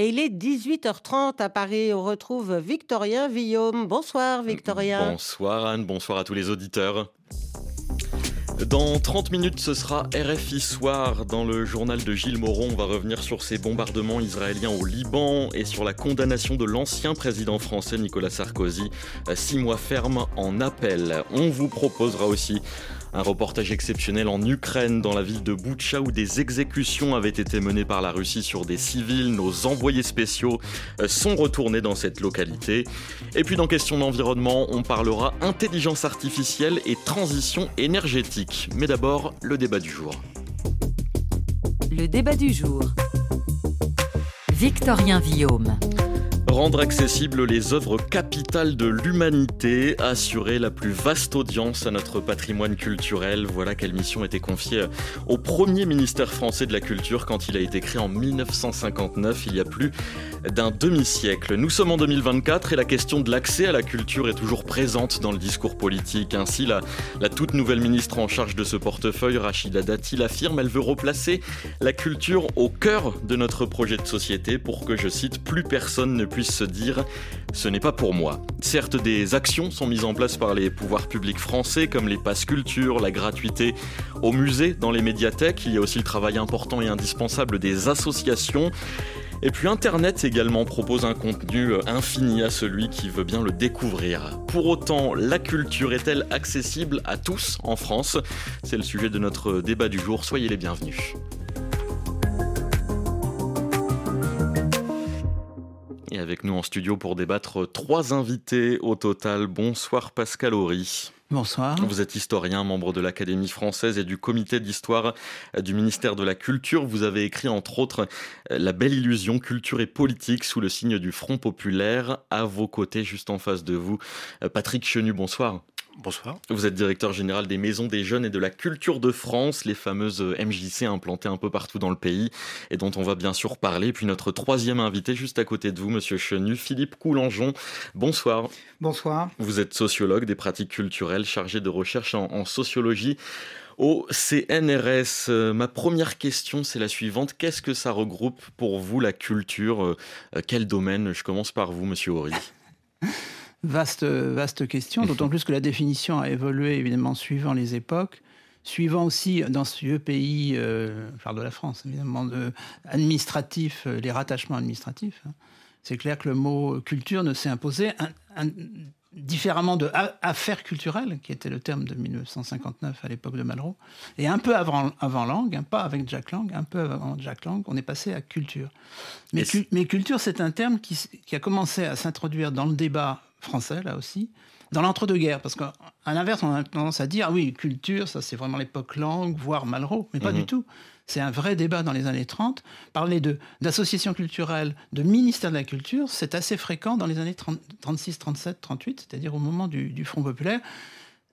Et il est 18h30 à Paris. On retrouve Victorien Villaume. Bonsoir Victorien. Bonsoir Anne, bonsoir à tous les auditeurs. Dans 30 minutes, ce sera RFI Soir. Dans le journal de Gilles Moron, on va revenir sur ces bombardements israéliens au Liban et sur la condamnation de l'ancien président français Nicolas Sarkozy, six mois ferme en appel. On vous proposera aussi un reportage exceptionnel en Ukraine, dans la ville de Boutcha, où des exécutions avaient été menées par la Russie sur des civils. Nos envoyés spéciaux euh, sont retournés dans cette localité. Et puis dans question d'environnement, on parlera intelligence artificielle et transition énergétique. Mais d'abord, le débat du jour. Le débat du jour. Victorien Villaume. Rendre accessibles les œuvres capitales de l'humanité, assurer la plus vaste audience à notre patrimoine culturel, voilà quelle mission était confiée au premier ministère français de la Culture quand il a été créé en 1959, il y a plus d'un demi-siècle. Nous sommes en 2024 et la question de l'accès à la culture est toujours présente dans le discours politique. Ainsi, la, la toute nouvelle ministre en charge de ce portefeuille, Rachida Dati, l'affirme, elle veut replacer la culture au cœur de notre projet de société pour que, je cite, plus personne ne puisse puisse se dire ce n'est pas pour moi. Certes, des actions sont mises en place par les pouvoirs publics français, comme les passes culture, la gratuité au musée, dans les médiathèques. Il y a aussi le travail important et indispensable des associations. Et puis Internet également propose un contenu infini à celui qui veut bien le découvrir. Pour autant, la culture est-elle accessible à tous en France? C'est le sujet de notre débat du jour. Soyez les bienvenus. Et avec nous en studio pour débattre trois invités au total. Bonsoir Pascal Horry. Bonsoir. Vous êtes historien, membre de l'Académie française et du comité d'histoire du ministère de la Culture. Vous avez écrit entre autres La belle illusion, culture et politique sous le signe du Front populaire. À vos côtés, juste en face de vous, Patrick Chenu, bonsoir. Bonsoir. Vous êtes directeur général des Maisons des Jeunes et de la Culture de France, les fameuses MJC implantées un peu partout dans le pays et dont on va bien sûr parler. Puis notre troisième invité juste à côté de vous, Monsieur Chenu, Philippe Coulangeon. Bonsoir. Bonsoir. Vous êtes sociologue des pratiques culturelles, chargé de recherche en, en sociologie au CNRS. Euh, ma première question, c'est la suivante. Qu'est-ce que ça regroupe pour vous la culture? Euh, Quel domaine? Je commence par vous, Monsieur Horry. Vaste, vaste question, d'autant plus que la définition a évolué évidemment suivant les époques, suivant aussi dans ce vieux pays, euh, je parle de la France évidemment, de, administratif, euh, les rattachements administratifs. Hein. C'est clair que le mot culture ne s'est imposé un, un, différemment de affaires culturelles, qui était le terme de 1959 à l'époque de Malraux, et un peu avant, avant Lang, hein, pas avec Jack Lang, un peu avant Jack Lang, on est passé à culture. Mais, cu mais culture, c'est un terme qui, qui a commencé à s'introduire dans le débat français, là aussi, dans l'entre-deux-guerres. Parce qu'à l'inverse, on a tendance à dire, ah oui, culture, ça c'est vraiment l'époque Lang, voire Malraux, mais pas mmh. du tout. C'est un vrai débat dans les années 30. Parler d'associations culturelles, de ministère de la Culture, c'est assez fréquent dans les années 30, 36, 37, 38, c'est-à-dire au moment du, du Front populaire.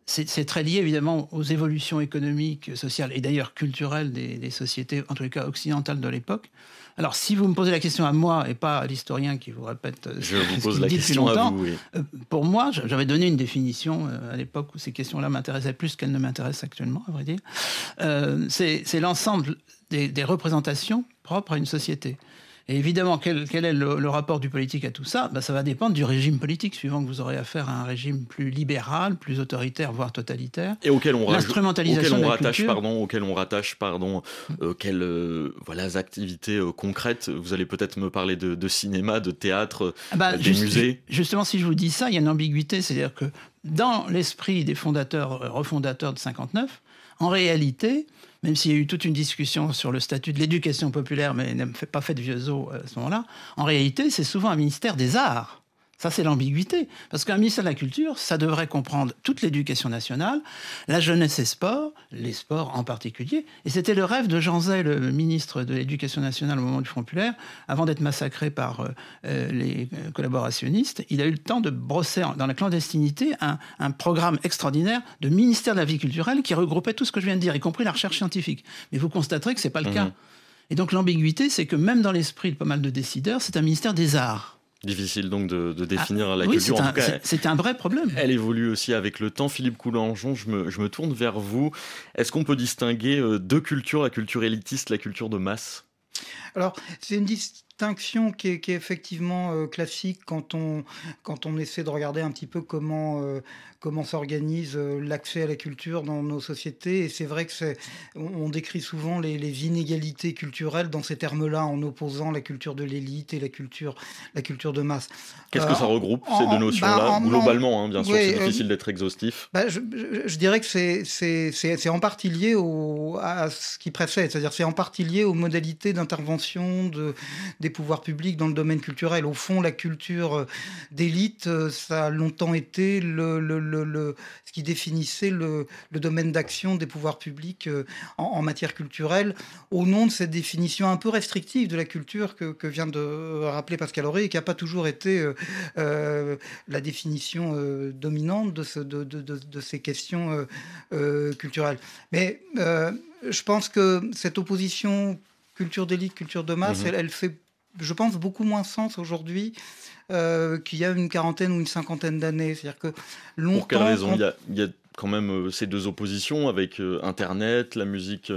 C'est très lié évidemment aux évolutions économiques, sociales et d'ailleurs culturelles des, des, sociétés, en tout cas occidentales de l'époque. Alors, si vous me posez la question à moi et pas à l'historien qui vous répète je vous pose la question longtemps, à vous, oui. euh, pour moi, j'avais donné une définition euh, à l'époque où ces questions-là m'intéressaient plus qu'elles ne m'intéressent actuellement, à vrai dire. Euh, C'est l'ensemble des, des représentations propres à une société. Et évidemment, quel, quel est le, le, rapport du politique à tout ça? Ben, Ça va dépendre du régime politique, suivant que vous aurez affaire à un régime plus libéral, plus autoritaire, voire totalitaire. Et auquel on, L'instrumentalisation auquel on rattache, culture. pardon, auquel on rattache, pardon, euh, quelles euh, voilà, activités euh, concrètes? Vous allez peut-être me parler de, de, cinéma, de théâtre, ah ben, des juste, musées. Justement, si je vous dis ça, il y a une ambiguïté, c'est-à-dire que dans l'esprit des fondateurs, refondateurs de 59, en réalité, même s'il y a eu toute une discussion sur le statut de l'éducation populaire, mais n'a pas fait de vieux os à ce moment-là, en réalité, c'est souvent un ministère des arts. Ça, c'est l'ambiguïté. Parce qu'un ministère de la Culture, ça devrait comprendre toute l'éducation nationale, la jeunesse et sport, les sports en particulier. Et c'était le rêve de Jean Zay, le ministre de l'Éducation nationale au moment du Front populaire, avant d'être massacré par euh, les collaborationnistes. Il a eu le temps de brosser dans la clandestinité un, un, programme extraordinaire de ministère de la vie culturelle qui regroupait tout ce que je viens de dire, y compris la recherche scientifique. Mais vous constaterez que ce n'est pas le mmh. cas. Et donc l'ambiguïté, c'est que même dans l'esprit de pas mal de décideurs, c'est un ministère des arts. Difficile donc de, de définir ah, la oui, culture. C'est un, un, vrai problème. Elle évolue aussi avec le temps. Philippe Coulangeon, je me, je me tourne vers vous. Est-ce qu'on peut distinguer deux cultures, la culture élitiste, la culture de masse? Alors, c'est une, dis distinction qui est, effectivement classique quand on, quand on essaie de regarder un petit peu comment, comment s'organise euh, l'accès à la culture dans nos sociétés. Et c'est vrai que c'est, on, décrit souvent les, inégalités culturelles dans ces termes-là, en opposant la culture de l'élite et la culture, la culture de masse. Qu'est-ce que euh, ça regroupe, ces deux notions-là bah, Globalement, hein, bien sûr, c'est euh, difficile d'être exhaustif. Bah, je, dirais que c'est, c'est, c'est, en partie lié au, à ce qui précède, c'est-à-dire c'est en partie lié aux modalités d'intervention de, des pouvoirs publics dans le domaine culturel. Au fond, la culture d'élite, ça a longtemps été le le, ce qui définissait le, domaine d'action des pouvoirs publics euh, en, matière culturelle, au nom de cette définition un peu restrictive de la culture que, vient de rappeler Pascal Auré et qui n'a pas toujours été euh, euh, la définition dominante de, ce, de, ces questions culturelles. Mais je pense que cette opposition culture d'élite, culture de masse, mmh elle, fait, je pense, beaucoup moins sens aujourd'hui euh, qu'il y a une quarantaine ou une cinquantaine d'années. C'est-à-dire que longtemps. Pour quelle raison il, y a, quand même euh, ces deux oppositions avec euh, Internet, la musique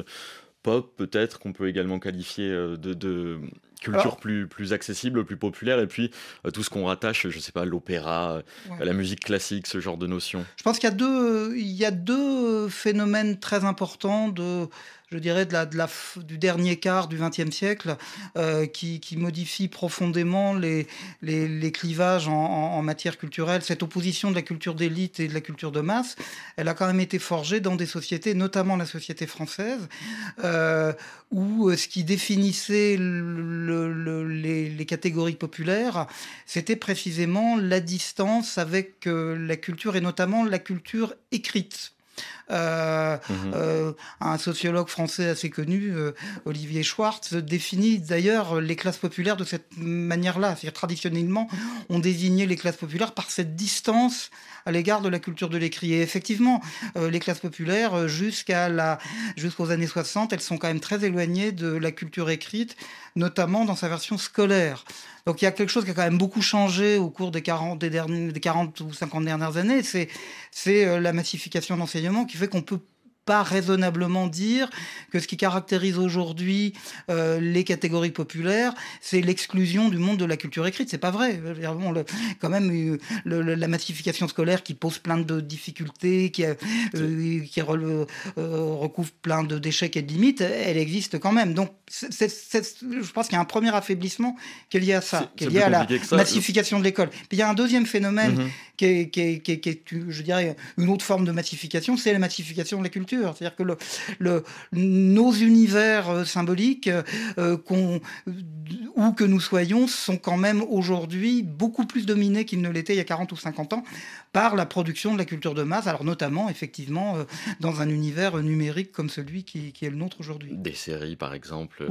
pop, peut-être, qu'on peut également qualifier de, culture plus, plus accessible, plus populaire, et puis tout ce qu'on rattache, je ne sais pas, l'opéra, la musique classique, ce genre de notions. Je pense qu'il y a deux, il y a deux phénomènes très importants de je dirais, de la, de la, du dernier quart du XXe siècle, euh, qui, qui, modifie profondément les, les, les clivages en, en, matière culturelle. Cette opposition de la culture d'élite et de la culture de masse, elle a quand même été forgée dans des sociétés, notamment la société française, euh, où euh, ce qui définissait le, le, les, les, catégories populaires, c'était précisément la distance avec euh, la culture, et notamment la culture écrite. Euh, mhm. euh, un sociologue français assez connu, euh, Olivier Schwartz, définit d'ailleurs les classes populaires de cette manière-là. C'est-à-dire traditionnellement, on désignait les classes populaires par cette distance à l'égard de la culture de l'écrit. Et effectivement, les classes populaires, jusqu'à la, jusqu'aux années 60, elles sont quand même très éloignées de la culture écrite, notamment dans sa version scolaire. Donc il y a quelque chose qui a quand même beaucoup changé au cours des 40, des, des 40 ou 50 dernières années. C'est, c'est euh, la massification de l'enseignement qui fait qu'on peut pas raisonnablement dire que ce qui caractérise aujourd'hui euh, les catégories populaires, c'est l'exclusion du monde de la culture écrite. C'est pas vrai. Bon, le, quand même, euh, le, la massification scolaire qui pose plein de difficultés, qui, euh, qui recouvre plein de d'échecs et de limites, elle existe quand même. Donc, c'est, je pense qu'il y a un premier affaiblissement qui est lié à ça, qui est lié à la massification de l'école. Puis il y a un deuxième phénomène mm-hmm. Qui, est, qui, est, qui, est, qui, est, je dirais, une autre forme de massification, c'est la massification de la culture. C'est-à-dire que le, nos univers euh, symboliques, euh, qu'on, où que nous soyons, sont quand même aujourd'hui beaucoup plus dominés qu'ils ne l'étaient il y a 40 ou 50 ans par la production de la culture de masse, alors notamment effectivement euh, dans un univers numérique comme celui qui, est le nôtre aujourd'hui. Des séries par exemple,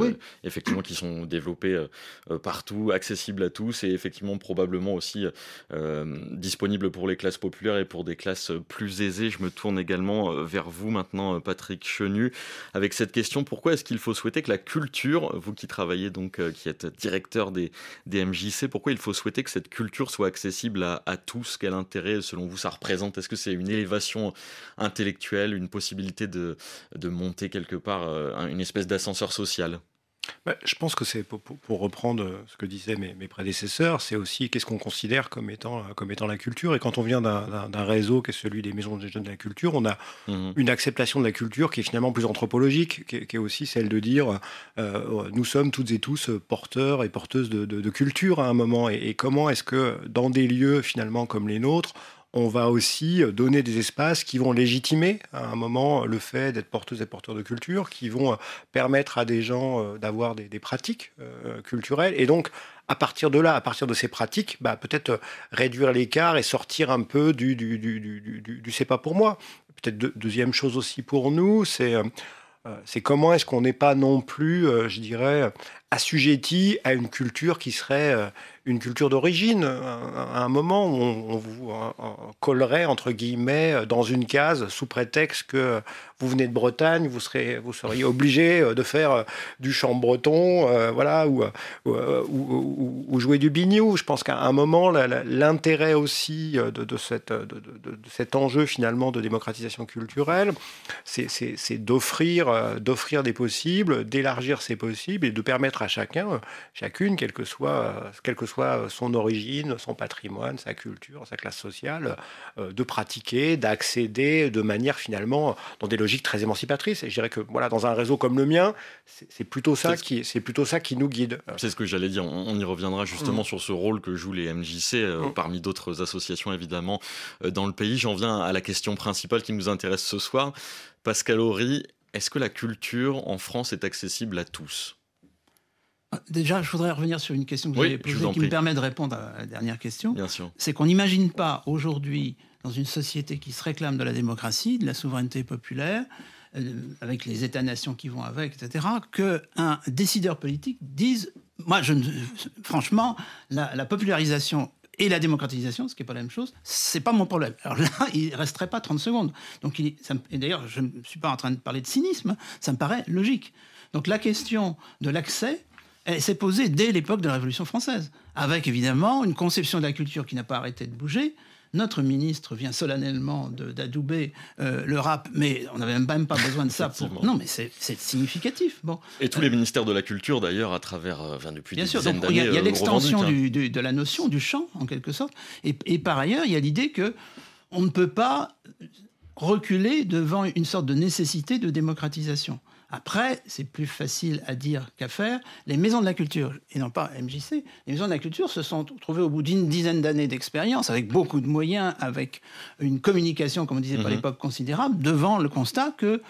effectivement qui sont développées partout, accessibles à tous et effectivement probablement aussi disponibles pour les classes populaires et pour des classes plus aisées. Je me tourne également vers vous maintenant euh, Patrick Chenu, avec cette question. Pourquoi est-ce qu'il faut souhaiter que la culture, vous qui travaillez donc, euh, qui êtes directeur des, des MJC, pourquoi il faut souhaiter que cette culture soit accessible à, tous? Quel intérêt, selon vous, ça représente? Est-ce que c'est une élévation intellectuelle, une possibilité de, de monter quelque part euh, une espèce d'ascenseur social? Je pense que c'est pour, reprendre euh, ce que disaient mes, prédécesseurs, c'est aussi qu'est-ce qu'on considère comme étant, euh, comme étant la culture. Et quand on vient d'un réseau qui est celui des maisons des jeunes de la culture, on a mmh une acceptation de la culture qui est finalement plus anthropologique, qui est, aussi celle de dire euh, nous sommes toutes et tous porteurs et porteuses de, culture à un moment. et comment est-ce que dans des lieux finalement comme les nôtres, on va aussi donner des espaces qui vont légitimer à un moment le fait d'être porteuse et porteur de culture, qui vont euh, permettre à des gens euh, d'avoir des, pratiques euh, culturelles. Et donc, à partir de là, à partir de ces pratiques, bah, peut-être réduire l'écart et sortir un peu du, du, du, c'est pas pour moi. Peut-être deuxième chose aussi pour nous, c'est c'est comment est-ce qu'on n'est pas non plus, je dirais, assujetti à une culture qui serait une culture d'origine. À un moment où on, vous collerait, entre guillemets, dans une case sous prétexte que vous venez de Bretagne, vous, serez, vous seriez obligé de faire du chant breton, voilà, ou, ou, jouer du biniou. Je pense qu'à un moment, l'intérêt aussi de, cette, de, de, cet enjeu finalement de démocratisation culturelle, c'est d'offrir d'offrir des possibles, d'élargir ces possibles et de permettre à chacun, chacune, quelle que soit, quelle que soit son origine, son patrimoine, sa culture, sa classe sociale, euh, de pratiquer, d'accéder de manière finalement dans des logiques très émancipatrices. Et je dirais que voilà, dans un réseau comme le mien, c'est plutôt ça qui c'est plutôt ça qui nous guide. C'est ce que j'allais dire. On, y reviendra justement mm. sur ce rôle que jouent les MJC euh, mm. parmi d'autres associations évidemment euh, dans le pays. J'en viens à la question principale qui nous intéresse ce soir. Pascal Horry, est-ce que la culture en France est accessible à tous? Déjà, je voudrais revenir sur une question que vous avez posée qui me permet de répondre à la dernière question. C'est qu'on n'imagine pas aujourd'hui, dans une société qui se réclame de la démocratie, de la souveraineté populaire, euh, avec les États-nations qui vont avec, etc., qu'un décideur politique dise Moi, je franchement, la, popularisation et la démocratisation, ce qui n'est pas la même chose, c'est pas mon problème. Alors là, il resterait pas 30 secondes. Donc, il, et d'ailleurs, je ne suis pas en train de parler de cynisme, ça me paraît logique. Donc la question de l'accès, elle s'est posée dès l'époque de la Révolution française, avec évidemment une conception de la culture qui n'a pas arrêté de bouger. Notre ministre vient solennellement d'adouber euh, le rap, mais on n'avait même pas besoin de ça pour. Non, mais c'est significatif. Bon. Et tous les ministères de la culture, d'ailleurs, à travers, euh, enfin, depuis Bien des sûr, dizaines d'années. Il y a, euh, l'extension de la notion du chant, en quelque sorte. Et, et par ailleurs, il y a l'idée que on ne peut pas reculer devant une sorte de nécessité de démocratisation. Après, c'est plus facile à dire qu'à faire. Les maisons de la culture, et non pas MJC, les maisons de la culture se sont trouvées au bout d'une dizaine d'années d'expérience, avec beaucoup de moyens, avec une communication, comme on disait par mhm. l'époque, considérable, devant le constat que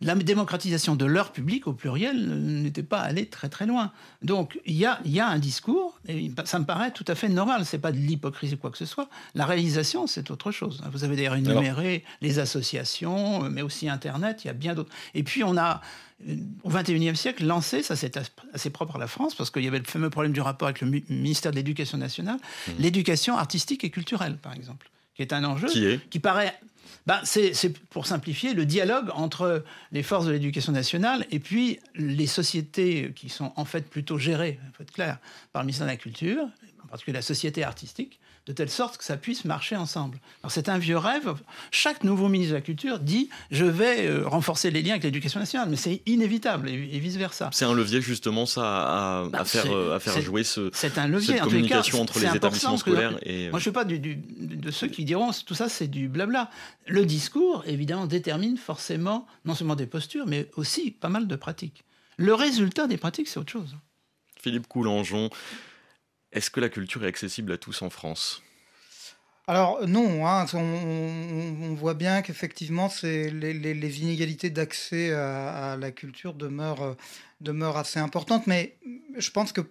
la démocratisation de leur public au pluriel n'était pas allée très très loin. Donc il y a, y a, un discours, et ça me paraît tout à fait normal, c'est pas de l'hypocrisie ou quoi que ce soit. La réalisation, c'est autre chose. Vous avez d'ailleurs énuméré les associations, mais aussi Internet, il y a bien d'autres. Et puis on a euh, au XXIe siècle, lancé, ça c'est assez propre à la France, parce qu'il y avait le fameux problème du rapport avec le ministère de l'Éducation nationale, mmh. l'éducation artistique et culturelle, par exemple, qui est un enjeu qui, qui paraît bah, c'est pour simplifier le dialogue entre les forces de l'éducation nationale et puis les sociétés qui sont en fait plutôt gérées, il faut être clair, par le ministère de la Culture, en particulier la société artistique, de telle sorte que ça puisse marcher ensemble. Alors c'est un vieux rêve. Chaque nouveau ministre de la Culture dit je vais euh, renforcer les liens avec l'éducation nationale, mais c'est inévitable et, vice versa. C'est un levier justement ça à, bah, faire euh, à faire jouer ce c'est un levier cette communication entre les établissements scolaires et moi je suis pas du, de ceux qui diront tout ça c'est du blabla. Le discours évidemment détermine forcément non seulement des postures mais aussi pas mal de pratiques. Le résultat des pratiques c'est autre chose. Philippe Coulangeon, est-ce que la culture est accessible à tous en France? Alors non, hein, on, voit bien qu'effectivement les, les, inégalités d'accès à, la culture demeurent, demeurent, assez importantes, mais je pense que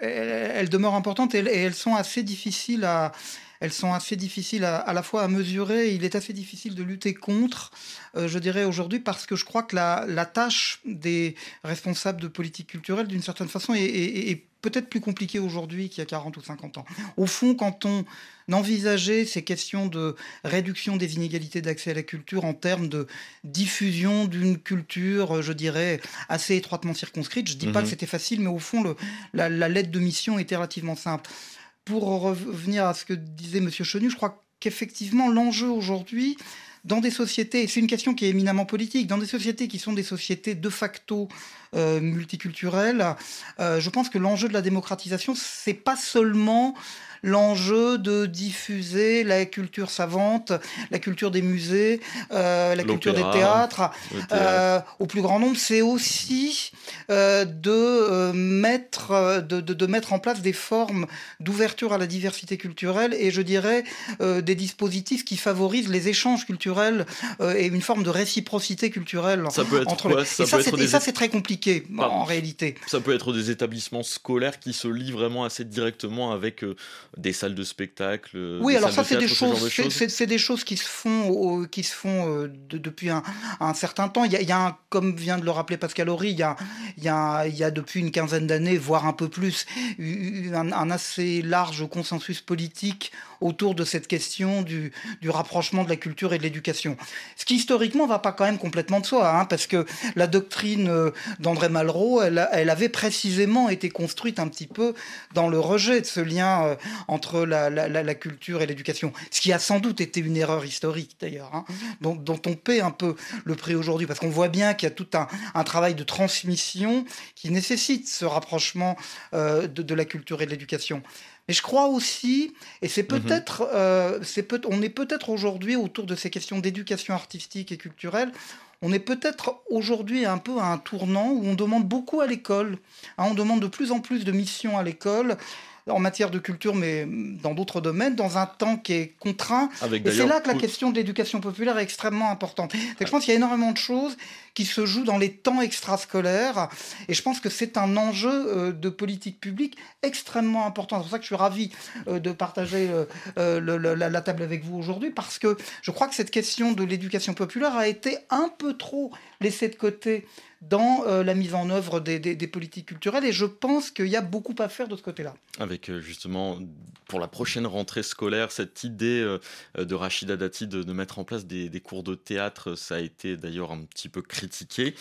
elles, demeurent importantes et, elles sont assez difficiles à, elles sont assez difficiles à, la fois à mesurer. Il est assez difficile de lutter contre, euh, je dirais aujourd'hui, parce que je crois que la, tâche des responsables de politique culturelle, d'une certaine façon, est peut-être plus compliqué aujourd'hui qu'il y a 40 ou 50 ans. Au fond, quand on envisageait ces questions de réduction des inégalités d'accès à la culture en termes de diffusion d'une culture, je dirais, assez étroitement circonscrite, je ne dis pas que mhm. c'était facile, mais au fond, le, la, lettre de mission était relativement simple. Pour revenir à ce que disait M. Chenu, je crois qu'effectivement, l'enjeu aujourd'hui, dans des sociétés, c'est une question qui est éminemment politique, dans des sociétés qui sont des sociétés de facto euh, multiculturelles, euh, je pense que l'enjeu de la démocratisation, c'est pas seulement l'enjeu de diffuser la culture savante, la culture des musées, euh, la culture des théâtres euh, au plus grand nombre, c'est aussi euh, de, mettre, de, de, mettre en place des formes d'ouverture à la diversité culturelle et je dirais des dispositifs qui favorisent les échanges culturels et une forme de réciprocité culturelle. Ça peut être entre ça et, ça, c'est très compliqué compliqué en réalité. Ça peut être des établissements scolaires qui se lient vraiment assez directement avec des salles de spectacle. Oui, alors ça c'est des choses, c'est des choses qui se font, qui se font depuis un, un, certain temps. Il y, a, il y a un, comme vient de le rappeler Pascal Horry, il y a, il y a, il y a depuis une quinzaine d'années, voire un peu plus, un, un assez large consensus politique autour de cette question du, rapprochement de la culture et de l'éducation. Ce qui historiquement va pas quand même complètement de soi, hein, parce que la doctrine euh, d'André Malraux, elle, avait précisément été construite un petit peu dans le rejet de ce lien euh, entre la, culture et l'éducation, ce qui a sans doute été une erreur historique d'ailleurs, hein, dont, on paie un peu le prix aujourd'hui, parce qu'on voit bien qu'il y a tout un, travail de transmission qui nécessite ce rapprochement euh, de la culture et de l'éducation. Mais je crois aussi, et c'est mhm. peut-être, euh, c'est peut on est peut-être aujourd'hui autour de ces questions d'éducation artistique et culturelle, on est peut-être aujourd'hui un peu à un tournant où on demande beaucoup à l'école. Hein, on demande de plus en plus de missions à l'école en matière de culture, mais dans d'autres domaines, dans un temps qui est contraint. et c'est là que la question de l'éducation populaire est extrêmement importante. je pense qu'il y a énormément de choses qui se jouent dans les temps extrascolaires, et je pense que c'est un enjeu euh, de politique publique extrêmement important. C'est pour ça que je suis ravi euh, de partager euh, la, table avec vous aujourd'hui, parce que je crois que cette question de l'éducation populaire a été un peu trop laissée de côté dans euh, la mise en œuvre des, politiques culturelles. Et je pense qu'il y a beaucoup à faire de ce côté-là. Avec euh, justement, pour la prochaine rentrée scolaire, cette idée euh, de Rachida Dati de, mettre en place des, cours de théâtre, ça a été d'ailleurs un petit peu critiqué.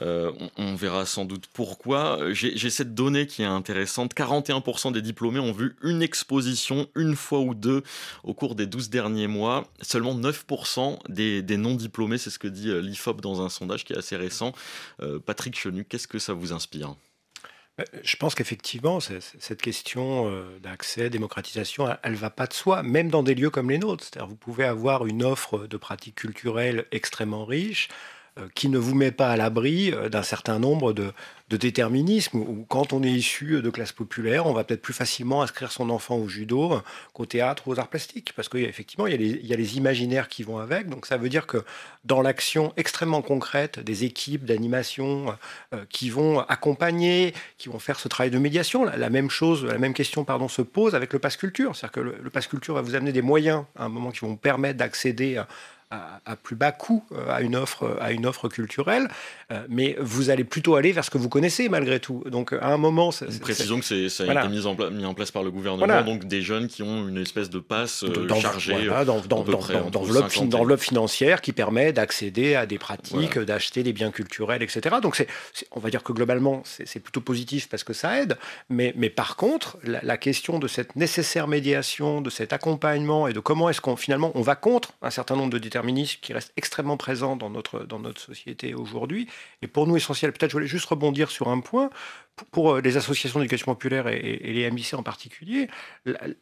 on, verra sans doute pourquoi. J'ai cette donnée qui est intéressante. 41% des diplômés ont vu une exposition une fois ou deux au cours des 12 derniers mois. Seulement 9% des, des non-diplômés, c'est ce que dit l'IFOP dans un sondage qui est assez récent, Patrick Chenu, qu'est-ce que ça vous inspire? Euh, je pense qu'effectivement, cette question euh, d'accès, démocratisation, elle ne va pas de soi, même dans des lieux comme les nôtres. C'est-à-dire, vous pouvez avoir une offre de pratiques culturelles extrêmement riche, qui ne vous met pas à l'abri d'un certain nombre de, de déterminisme, où quand on est issu de classe populaire, on va peut-être plus facilement inscrire son enfant au judo qu'au théâtre ou aux arts plastiques, parce qu'effectivement, il, il, y a les imaginaires qui vont avec. Donc ça veut dire que dans l'action extrêmement concrète des équipes d'animation euh, qui vont accompagner, qui vont faire ce travail de médiation, la, même chose, la même question pardon, se pose avec le pass culture. C'est-à-dire que le, le pass culture va vous amener des moyens à un moment qui vont permettre d'accéder à à, plus bas coût euh, à une offre, à une offre culturelle, euh, mais vous allez plutôt aller vers ce que vous connaissez malgré tout. Donc à un moment, précisons que ça a été mis en, mis en, place par le gouvernement, donc des jeunes qui ont une espèce de passe euh, chargée d'enveloppe financière qui permet d'accéder à des pratiques, d'acheter des biens culturels, etc. Donc c'est, on va dire que globalement c'est plutôt positif parce que ça aide, mais, mais par contre la, la question de cette nécessaire médiation, de cet accompagnement et de comment est-ce qu'on finalement on va contre un certain nombre de qui reste extrêmement présent dans notre, dans notre société aujourd'hui. Et pour nous, essentiel, peut-être je voulais juste rebondir sur un point pour euh, les associations d'éducation populaire et, les MIC en particulier,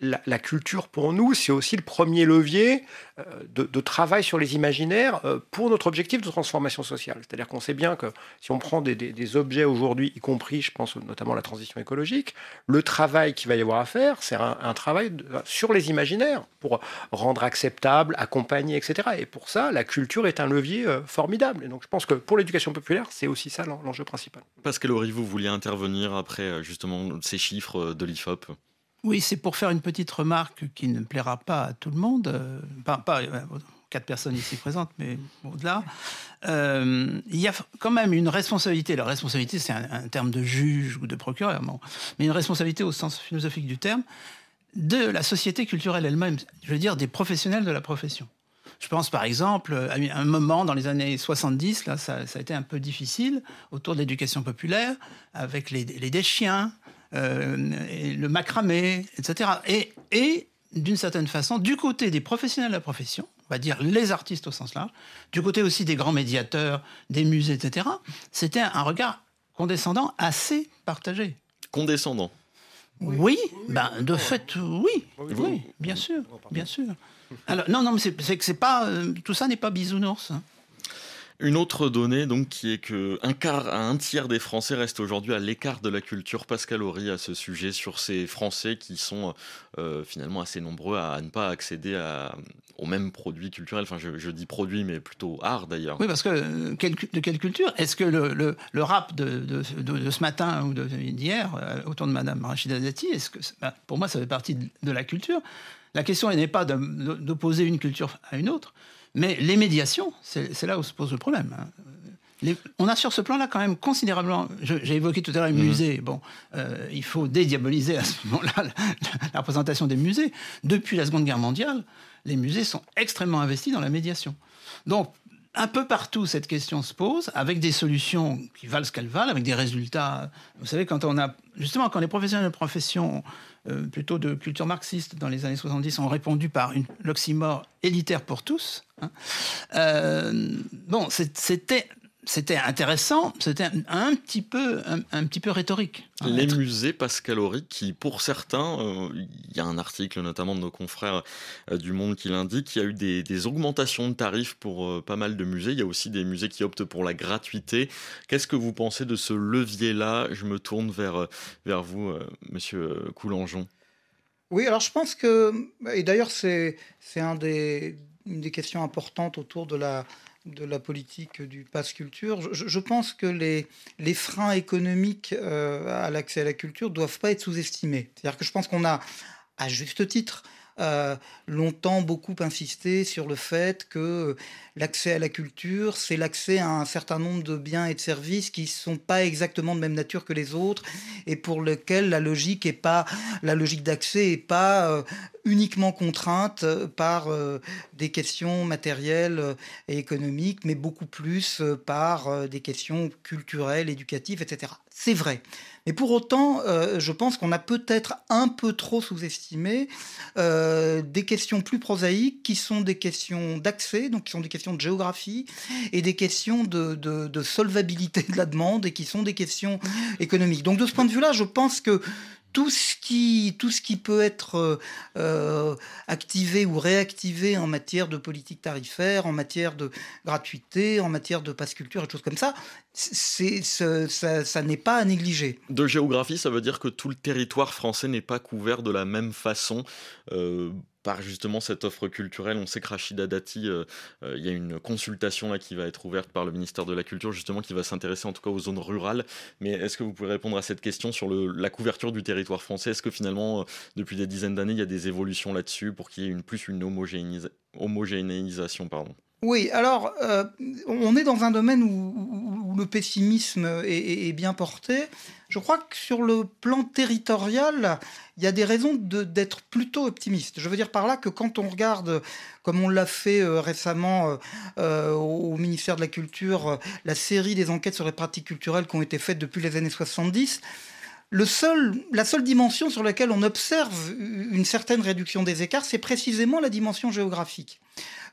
la, culture pour nous, c'est aussi le premier levier euh, de, travail sur les imaginaires euh, pour notre objectif de transformation sociale. C'est-à-dire qu'on sait bien que si on prend des, objets aujourd'hui, y compris, je pense notamment à la transition écologique, le travail qu'il va y avoir à faire, c'est un, travail sur les imaginaires pour rendre acceptable, accompagner, etc. Et pour ça, la culture est un levier formidable. Et donc je pense que pour l'éducation populaire, c'est aussi ça l'enjeu principal. Pascal Horry, vous vouliez intervenir après euh, justement ces chiffres euh, de l'IFOP Oui, c'est pour faire une petite remarque qui ne plaira pas à tout le monde, euh, pas, pas quatre personnes ici présentes, mais au-delà. il y a quand même une responsabilité. La responsabilité, c'est un, terme de juge ou de procureur, mais une responsabilité au sens philosophique du terme de la société culturelle elle-même, je veux dire des professionnels de la profession. Je pense par exemple à un moment dans les années 70, là, ça, a été un peu difficile autour de l'éducation populaire, avec les, les deschiens, euh, le macramé, etc. Et, et d'une certaine façon, du côté des professionnels de la profession, on va dire les artistes au sens large, du côté aussi des grands médiateurs, des musées, etc., c'était un regard condescendant assez partagé. Condescendant oui, ben, de fait, oui, oui, bien sûr, bien sûr. Alors, non, non, mais c'est que c'est pas, euh, tout ça n'est pas bisounours. Une autre donnée, donc, qui est que un quart à un tiers des Français restent aujourd'hui à l'écart de la culture. Pascal Horry à ce sujet sur ces Français qui sont euh, finalement assez nombreux à, ne pas accéder aux mêmes produits culturels. Enfin, je, dis produits, mais plutôt art d'ailleurs. Oui, parce que euh, de quelle culture? Est-ce que le, rap de, ce matin ou d'hier, euh, autour de Madame Rachida Dati, est-ce que bah, pour moi ça fait partie de la culture La question n'est pas d'opposer une culture à une autre. Mais les médiations, c'est là où se pose le problème. Hein. on a sur ce plan-là quand même considérablement. J'ai évoqué tout à l'heure les mhm. musées. Bon, euh, il faut dédiaboliser à ce moment-là la, représentation des musées. Depuis la Seconde Guerre mondiale, les musées sont extrêmement investis dans la médiation. Donc, un peu partout, cette question se pose, avec des solutions qui valent ce qu'elles valent, avec des résultats. Vous savez, quand on a justement quand les professionnels de profession euh, plutôt de culture marxiste dans les années 70 ont répondu par une l'oxymore élitaire pour tous. Hein. Euh, bon, c'était c'était intéressant, c'était un, petit peu, un, petit peu rhétorique. Les musées pascaloriques, qui pour certains, euh, il y a un article notamment de nos confrères euh, du Monde qui l'indique, il y a eu des, augmentations de tarifs pour euh, pas mal de musées. Il y a aussi des musées qui optent pour la gratuité. Qu'est-ce que vous pensez de ce levier-là? Je me tourne vers, vers vous, Monsieur Coulangeon. Oui, alors je pense que, et d'ailleurs c'est un des, une des questions importantes autour de la de la politique du pass culture. Je, pense que les, les freins économiques euh, à l'accès à la culture doivent pas être sous-estimés. C'est-à-dire que je pense qu'on a, à juste titre, euh, longtemps beaucoup insisté sur le fait que l'accès à la culture, c'est l'accès à un certain nombre de biens et de services qui ne sont pas exactement de même nature que les autres et pour lesquels la logique pas la logique d'accès est pas euh, uniquement contrainte par euh, des questions matérielles et économiques, mais beaucoup plus par des questions culturelles, éducatives, etc. C'est vrai. Mais pour autant, euh, je pense qu'on a peut-être un peu trop sous-estimé euh, des questions plus prosaïques qui sont des questions d'accès, donc qui sont des questions de géographie et des questions de, de solvabilité de la demande et qui sont des questions économiques. Donc de ce point de vue-là, je pense que tout ce qui, peut être euh, euh, activé ou réactivé en matière de politique tarifaire, en matière de gratuité, en matière de passe culture et choses comme ça, ça n'est pas à négliger. De géographie, ça veut dire que tout le territoire français n'est pas couvert de la même façon. Euh, par justement cette offre culturelle. On sait que Rachida Dati, euh, euh, il y a une consultation là qui va être ouverte par le ministère de la Culture, justement, qui va s'intéresser en tout cas aux zones rurales. Mais est-ce que vous pouvez répondre à cette question sur la couverture du territoire français? Est-ce que finalement, euh, depuis des dizaines d'années, il y a des évolutions là-dessus pour qu'il y ait plus une homogénéisation pardon? Oui, alors on est dans un domaine où, le pessimisme est, bien porté. Je crois que sur le plan territorial, il y a des raisons d'être plutôt optimiste. Je veux dire par là que quand on regarde, comme on l'a fait euh, récemment euh, euh, au ministère de la Culture, la série des enquêtes sur les pratiques culturelles qui ont été faites depuis les années 70, le seul, la seule dimension sur laquelle on observe une certaine réduction des écarts, c'est précisément la dimension géographique.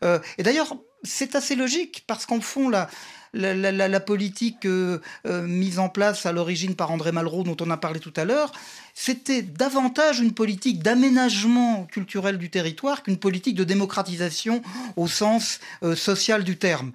Et d'ailleurs, c'est assez logique parce qu'en fond, la, la, politique euh, euh, mise en place à l'origine par André Malraux, dont on a parlé tout à l'heure, c'était davantage une politique d'aménagement culturel du territoire qu'une politique de démocratisation au sens euh, social du terme.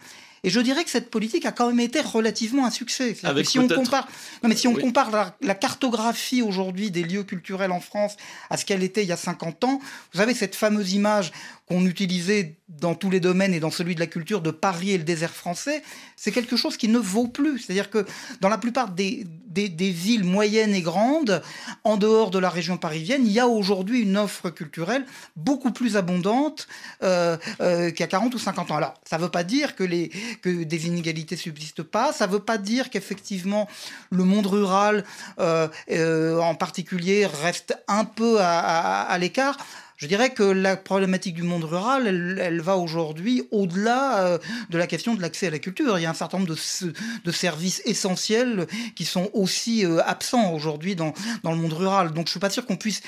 Et je dirais que cette politique a quand même été relativement un succès. si on compare, non, mais si on compare la, cartographie aujourd'hui des lieux culturels en France à ce qu'elle était il y a 50 ans, vous avez cette fameuse image qu'on utilisait dans tous les domaines et dans celui de la culture de Paris et le désert français, c'est quelque chose qui ne vaut plus. C'est-à-dire que dans la plupart des, villes moyennes et grandes, en dehors de la région parisienne, il y a aujourd'hui une offre culturelle beaucoup plus abondante euh, euh, qu'il y a 40 ou 50 ans. Alors, ça ne veut pas dire que, les, que des inégalités subsistent pas, ça ne veut pas dire qu'effectivement le monde rural euh, en particulier reste un peu à l'écart. Je dirais que la problématique du monde rural, elle, va aujourd'hui au-delà euh, de la question de l'accès à la culture. Il y a un certain nombre de, services essentiels qui sont aussi euh, absents aujourd'hui dans, le monde rural. Donc je suis pas sûr qu'on puisse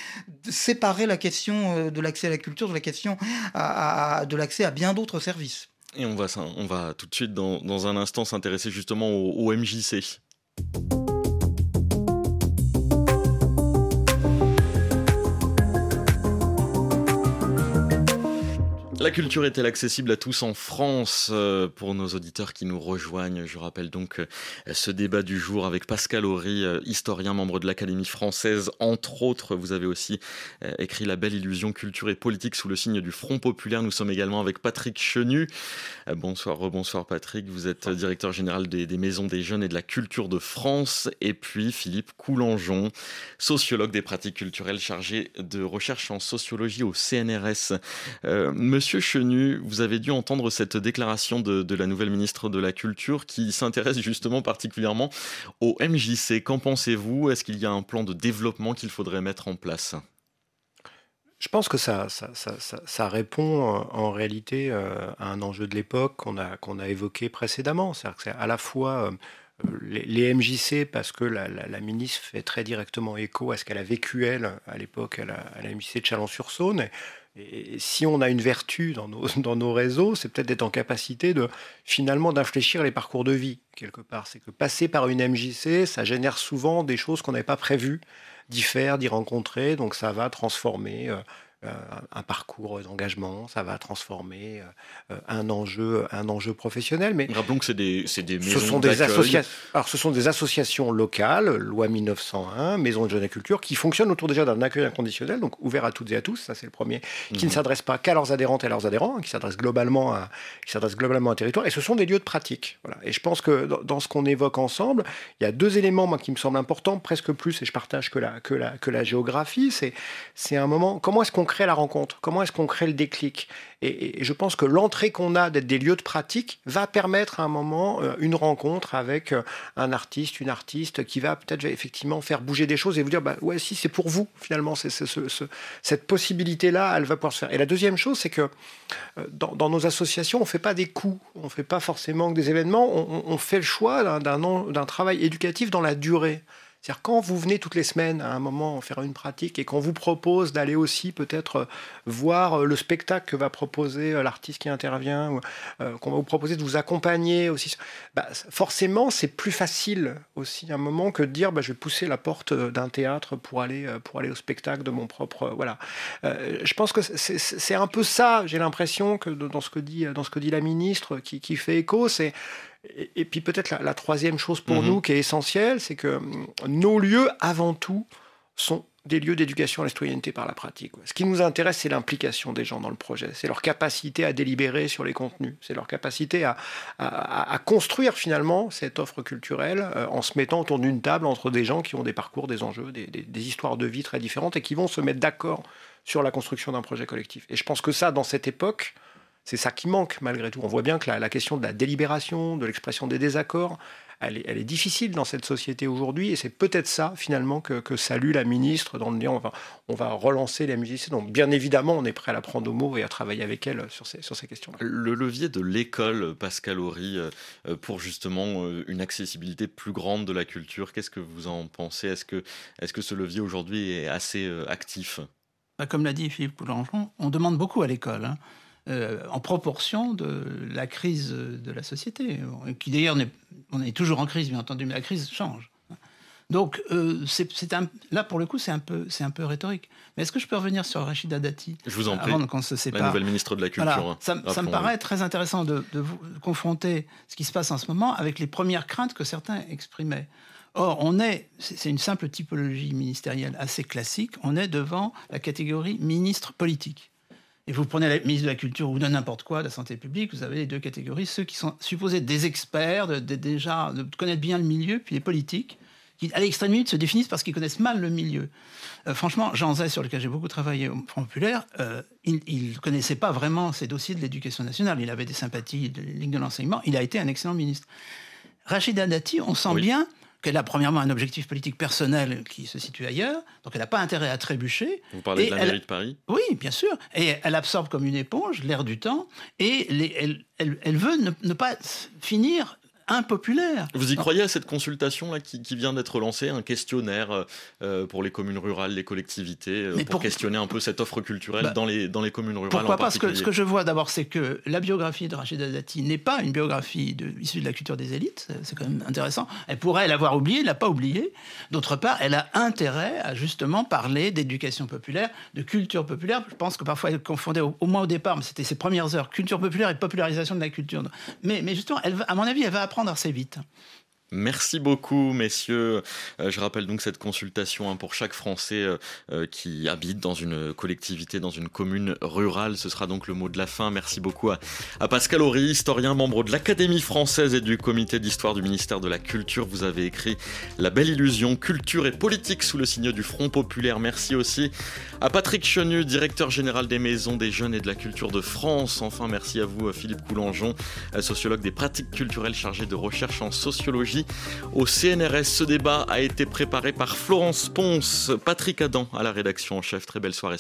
séparer la question euh, de l'accès à la culture de la question de l'accès à bien d'autres services. Et on va, tout de suite, dans, un instant, s'intéresser justement au MJC. La culture est-elle accessible à tous en France euh, Pour nos auditeurs qui nous rejoignent, je rappelle donc euh, ce débat du jour avec Pascal Horry, euh, historien, membre de l'Académie française. Entre autres, vous avez aussi écrit La belle illusion culture et politique sous le signe du Front populaire. Nous sommes également avec Patrick Chenu. Bonsoir, rebonsoir Patrick. Vous êtes directeur général des, des Maisons des Jeunes et de la Culture de France. Et puis Philippe Coulangeon, sociologue des pratiques culturelles chargé de recherche en sociologie au CNRS. Monsieur Chenu, vous avez dû entendre cette déclaration de, la nouvelle ministre de la Culture qui s'intéresse justement particulièrement au MJC. Qu'en pensez-vous? Est-ce qu'il y a un plan de développement qu'il faudrait mettre en place? Je pense que ça, répond euh, en réalité euh, à un enjeu de l'époque qu'on a, qu'on a évoqué précédemment. C'est-à-dire que c'est à la fois euh, les, MJC, parce que la, ministre fait très directement écho à ce qu'elle a vécu, elle, à l'époque, à à la MJC de Chalon-sur-Saône. Et si on a une vertu dans nos, dans nos réseaux, c'est peut-être d'être en capacité de finalement d'infléchir les parcours de vie, quelque part. C'est que passer par une MJC, ça génère souvent des choses qu'on n'avait pas prévues d'y faire, d'y rencontrer. Donc ça va transformer euh, un parcours d'engagement, ça va transformer euh, un enjeu, un enjeu professionnel. Mais rappelons que c'est des, des ce sont des associations. Alors ce sont des associations locales, loi 1901, Maison de jeune et culture, qui fonctionnent autour déjà d'un accueil inconditionnel, donc ouvert à toutes et à tous. Ça c'est le premier, qui ne mhm. s'adresse pas qu'à leurs adhérentes et à leurs adhérents, hein, qui s'adresse globalement à, qui s'adresse globalement à un territoire. Et ce sont des lieux de pratique. Voilà. Et je pense que dans, ce qu'on évoque ensemble, il y a deux éléments moi, qui me semblent importants, presque plus, et je partage que la, que la, que la géographie. C'est, c'est un moment. Comment est-ce qu'on crée la rencontre? Comment est-ce qu'on crée le déclic? Et, je pense que l'entrée qu'on a d'être des lieux de pratique va permettre à un moment euh, une rencontre avec euh, un artiste, une artiste qui va peut-être effectivement faire bouger des choses et vous dire bah ouais si c'est pour vous finalement c'est cette possibilité là elle va pouvoir se faire. Et la deuxième chose c'est que euh, dans, nos associations on fait pas des coups, on fait pas forcément des événements, on fait le choix d'un travail éducatif dans la durée. C'est-à-dire quand vous venez toutes les semaines à un moment faire une pratique et qu'on vous propose d'aller aussi peut-être euh, voir euh, le spectacle que va proposer euh, l'artiste qui intervient, qu'on va vous proposer de vous accompagner aussi, bah, forcément c'est plus facile aussi à un moment que de dire bah, je vais pousser la porte d'un théâtre pour aller, pour aller au spectacle de mon propre... voilà. je pense que c'est un peu ça, j'ai l'impression que dans ce que dit, dans ce que dit la ministre qui, qui fait écho, c'est et, puis peut-être la, troisième chose pour mhm. nous qui est essentielle, c'est que hum, nos lieux, avant tout, sont des lieux d'éducation à la citoyenneté par la pratique. Ce qui nous intéresse, c'est l'implication des gens dans le projet, c'est leur capacité à délibérer sur les contenus, c'est leur capacité à, à, construire finalement cette offre culturelle euh, en se mettant autour d'une table entre des gens qui ont des parcours, des enjeux, des, des histoires de vie très différentes et qui vont se mettre d'accord sur la construction d'un projet collectif. Et je pense que ça, dans cette époque, c'est ça qui manque malgré tout. On voit bien que la, question de la délibération, de l'expression des désaccords, elle est, difficile dans cette société aujourd'hui et c'est peut-être ça finalement que, salue la ministre dans le dire on va, on va relancer la musique. Donc bien évidemment on est prêt à la prendre au mot et à travailler avec elle sur ces, sur ces questions. -là. Le levier de l'école, Pascal Horry, euh, pour justement euh, une accessibilité plus grande de la culture, qu'est-ce que vous en pensez? Est-ce que, est que ce levier aujourd'hui est assez euh, actif? Bah, Comme l'a dit Philippe Coulangeron, on demande beaucoup à l'école. Hein. Euh, en proportion de la crise de la société, qui d'ailleurs, on est toujours en crise, bien entendu, mais la crise change. Donc, euh, c'est là, pour le coup, c'est un, peu, un peu rhétorique. Mais est-ce que je peux revenir sur Rachida Dati Je vous en prie. Avant qu'on se sépare? La nouvelle ministre de la Culture. Ça, me paraît très intéressant de, vous confronter ce qui se passe en ce moment avec les premières craintes que certains exprimaient. Or, on est, c'est une simple typologie ministérielle assez classique, on est devant la catégorie ministre politique. Et vous prenez la ministre de la Culture ou de n'importe quoi, de la santé publique, vous avez les deux catégories, ceux qui sont supposés des experts, de, déjà de connaître bien le milieu, puis les politiques, qui à l'extrême limite se définissent parce qu'ils connaissent mal le milieu. Euh, franchement, Jean Zay, sur lequel j'ai beaucoup travaillé au Front Populaire, euh, il ne connaissait pas vraiment ces dossiers de l'éducation nationale. Il avait des sympathies de la Ligue de l'enseignement. Il a été un excellent ministre. Rachida Dati, on sent bien qu'elle a premièrement un objectif politique personnel qui se situe ailleurs, donc elle n'a pas intérêt à trébucher. Vous parlez de la mairie de Paris? Oui, bien sûr. Et elle absorbe comme une éponge l'air du temps, et elle, elle, veut ne, pas finir impopulaire. Vous y croyez à cette consultation là qui, vient d'être lancée, un questionnaire euh, pour les communes rurales, les collectivités, euh, pour, questionner un peu cette offre culturelle bah, dans, les, dans les communes rurales Pourquoi pas Parce que ce que je vois d'abord, c'est que la biographie de Rachida Dati n'est pas une biographie de, issue de la culture des élites, c'est quand même intéressant. Elle pourrait l'avoir oubliée, elle l'a pas oubliée. D'autre part, elle a intérêt à justement parler d'éducation populaire, de culture populaire. Je pense que parfois elle confondait, au, moins au départ, mais c'était ses premières heures, culture populaire et popularisation de la culture. Mais, mais justement, elle, à mon avis, elle va apprendre assez vite. Merci beaucoup, messieurs. Euh, je rappelle donc cette consultation hein, pour chaque Français euh, euh, qui habite dans une collectivité, dans une commune rurale. Ce sera donc le mot de la fin. Merci beaucoup à, Pascal Horry, historien, membre de l'Académie française et du comité d'histoire du ministère de la Culture. Vous avez écrit La belle illusion, culture et politique sous le signe du Front populaire. Merci aussi à Patrick Chenu, directeur général des maisons des jeunes et de la culture de France. Enfin, merci à vous, Philippe Coulangeon, sociologue des pratiques culturelles chargé de recherche en sociologie au CNRS. Ce débat a été préparé par Florence Ponce, Patrick Adam à la rédaction en chef. Très belle soirée.